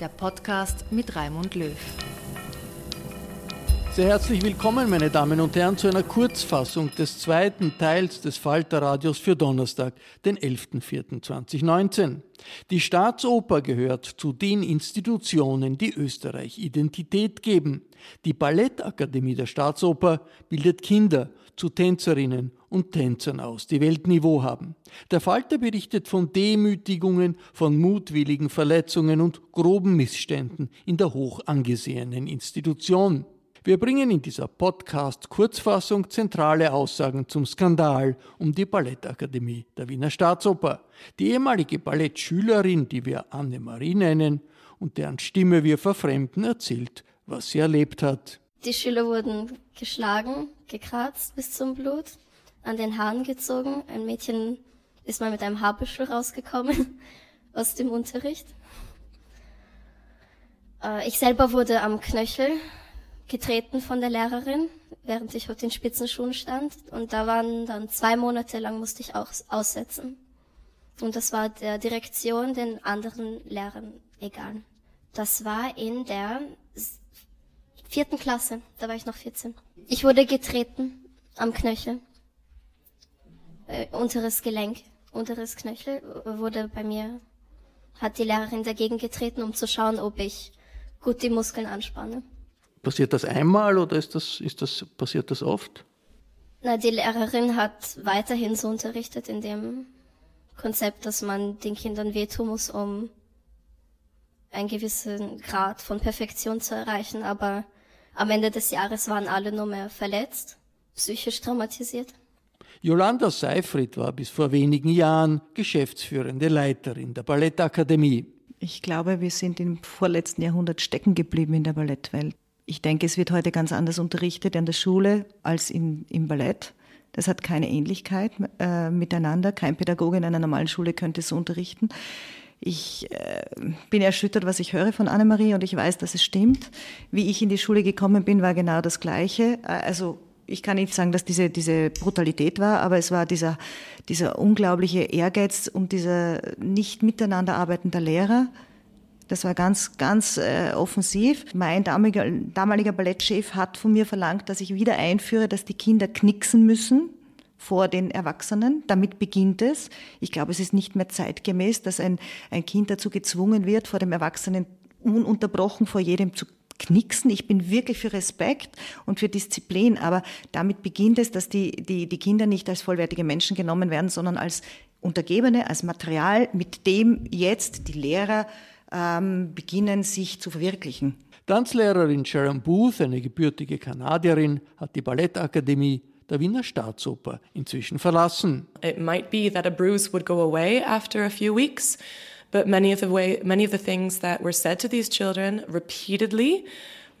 der Podcast mit Raimund Löw. Sehr herzlich willkommen, meine Damen und Herren, zu einer Kurzfassung des zweiten Teils des Falterradios für Donnerstag, den 11.04.2019. Die Staatsoper gehört zu den Institutionen, die Österreich Identität geben. Die Ballettakademie der Staatsoper bildet Kinder zu Tänzerinnen und Tänzern aus, die Weltniveau haben. Der Falter berichtet von Demütigungen, von mutwilligen Verletzungen und groben Missständen in der hoch angesehenen Institution. Wir bringen in dieser Podcast-Kurzfassung zentrale Aussagen zum Skandal um die Ballettakademie der Wiener Staatsoper. Die ehemalige Ballettschülerin, die wir Annemarie nennen und deren Stimme wir verfremden, erzählt, was sie erlebt hat. Die Schüler wurden geschlagen, gekratzt bis zum Blut, an den Haaren gezogen. Ein Mädchen ist mal mit einem Haarbüschel rausgekommen aus dem Unterricht. Äh, ich selber wurde am Knöchel getreten von der Lehrerin, während ich auf den Spitzenschuhen stand. Und da waren dann zwei Monate lang musste ich auch aussetzen. Und das war der Direktion, den anderen Lehrern egal. Das war in der vierten Klasse, da war ich noch 14. Ich wurde getreten am Knöchel. Äh, unteres Gelenk, unteres Knöchel wurde bei mir, hat die Lehrerin dagegen getreten, um zu schauen, ob ich gut die Muskeln anspanne. Passiert das einmal oder ist das, ist das, passiert das oft? Na, die Lehrerin hat weiterhin so unterrichtet in dem Konzept, dass man den Kindern wehtun muss, um einen gewissen Grad von Perfektion zu erreichen, aber am Ende des Jahres waren alle nur mehr verletzt, psychisch traumatisiert. Jolanda Seifried war bis vor wenigen Jahren geschäftsführende Leiterin der Ballettakademie. Ich glaube, wir sind im vorletzten Jahrhundert stecken geblieben in der Ballettwelt. Ich denke, es wird heute ganz anders unterrichtet in der Schule als in, im Ballett. Das hat keine Ähnlichkeit äh, miteinander. Kein Pädagoge in einer normalen Schule könnte so unterrichten. Ich äh, bin erschüttert, was ich höre von Annemarie und ich weiß, dass es stimmt. Wie ich in die Schule gekommen bin, war genau das Gleiche. Äh, also ich kann nicht sagen, dass diese, diese Brutalität war, aber es war dieser, dieser unglaubliche Ehrgeiz und dieser nicht miteinander arbeitender Lehrer. Das war ganz, ganz äh, offensiv. Mein damaliger, damaliger Ballettchef hat von mir verlangt, dass ich wieder einführe, dass die Kinder knicksen müssen vor den Erwachsenen. Damit beginnt es. Ich glaube, es ist nicht mehr zeitgemäß, dass ein, ein Kind dazu gezwungen wird, vor dem Erwachsenen ununterbrochen vor jedem zu knicksen. Ich bin wirklich für Respekt und für Disziplin, aber damit beginnt es, dass die, die, die Kinder nicht als vollwertige Menschen genommen werden, sondern als Untergebene, als Material, mit dem jetzt die Lehrer ähm, beginnen, sich zu verwirklichen. Tanzlehrerin Sharon Booth, eine gebürtige Kanadierin, hat die Ballettakademie der Wiener Staatsoper inzwischen verlassen. It might be that a bruise would go away after a few weeks, but many of the way many of the things that were said to these children repeatedly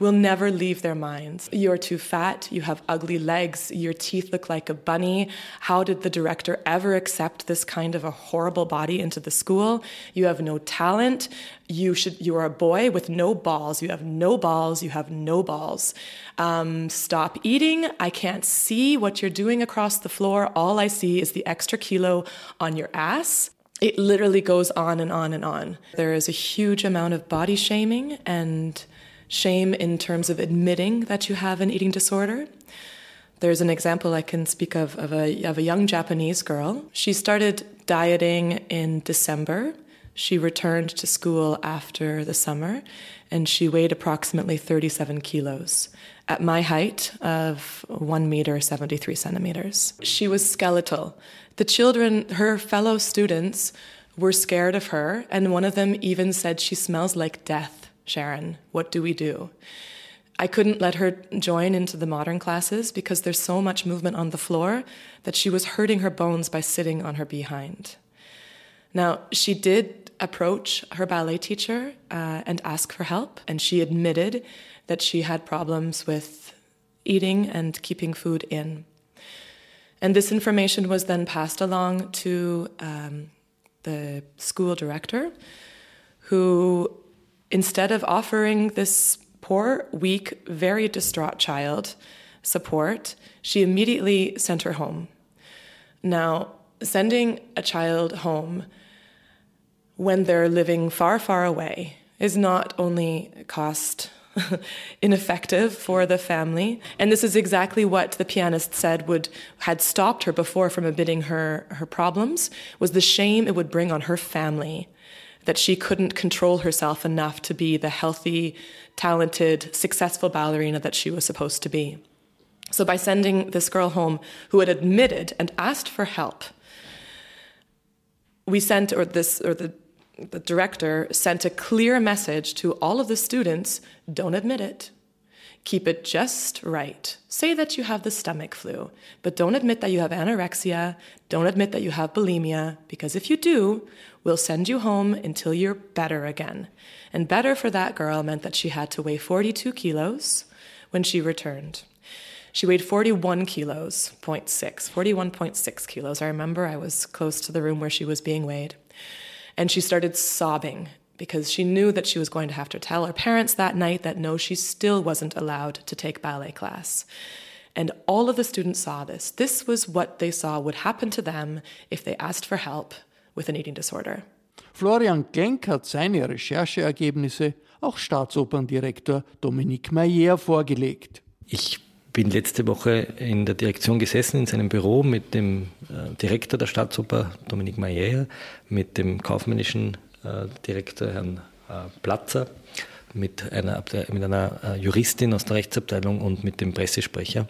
will never leave their minds. You're too fat, you have ugly legs, your teeth look like a bunny. How did the director ever accept this kind of a horrible body into the school? You have no talent. You should you are a boy with no balls. You have no balls, you have no balls. Um, stop eating. I can't see what you're doing across the floor. All I see is the extra kilo on your ass. It literally goes on and on and on. There is a huge amount of body shaming and shame in terms of admitting that you have an eating disorder. There's an example I can speak of of a, of a young Japanese girl. She started dieting in December. She returned to school after the summer and she weighed approximately 37 kilos at my height of 1 meter 73 centimeters. She was skeletal. The children, her fellow students, were scared of her, and one of them even said she smells like death. Sharon, what do we do? I couldn't let her join into the modern classes because there's so much movement on the floor that she was hurting her bones by sitting on her behind. Now, she did approach her ballet teacher uh, and ask for help, and she admitted that she had problems with eating and keeping food in. And this information was then passed along to um, the school director, who instead of offering this poor, weak, very distraught child support, she immediately sent her home. Now, sending a child home when they're living far, far away is not only cost ineffective for the family and this is exactly what the pianist said would had stopped her before from admitting her her problems was the shame it would bring on her family that she couldn't control herself enough to be the healthy, talented, successful ballerina that she was supposed to be. So, by sending this girl home who had admitted and asked for help, we sent, or this, or the, the director sent a clear message to all of the students don't admit it. Keep it just right. Say that you have the stomach flu, but don't admit that you have anorexia. Don't admit that you have bulimia, because if you do, we'll send you home until you're better again. And better for that girl meant that she had to weigh 42 kilos when she returned. She weighed 41 kilos, 0.6, 41.6 kilos. I remember I was close to the room where she was being weighed. And she started sobbing because she knew that she was going to have to tell her parents that night that no, she still wasn't allowed to take ballet class. And all of the students saw this. This was what they saw would happen to them if they asked for help with an eating disorder. Florian Genk hat seine Rechercheergebnisse auch Staatsoperndirektor Dominique Mayer vorgelegt. Ich bin letzte Woche in der Direktion gesessen, in seinem Büro mit dem äh, Direktor der Staatsoper, Dominique Mayer, mit dem kaufmännischen Direktor Herrn äh, Platzer, mit einer, mit einer äh, Juristin aus der Rechtsabteilung und mit dem Pressesprecher.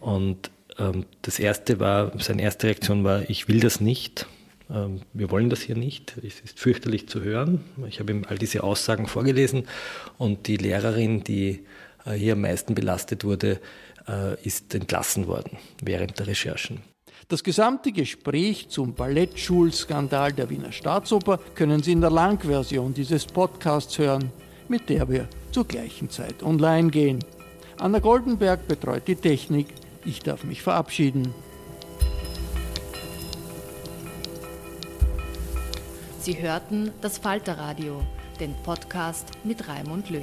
Und ähm, das erste war, seine erste Reaktion war, ich will das nicht. Ähm, wir wollen das hier nicht. Es ist fürchterlich zu hören. Ich habe ihm all diese Aussagen vorgelesen und die Lehrerin, die hier am meisten belastet wurde, ist entlassen worden während der Recherchen. Das gesamte Gespräch zum Ballettschulskandal der Wiener Staatsoper können Sie in der Langversion dieses Podcasts hören, mit der wir zur gleichen Zeit online gehen. Anna Goldenberg betreut die Technik. Ich darf mich verabschieden. Sie hörten das Falterradio, den Podcast mit Raimund Löw.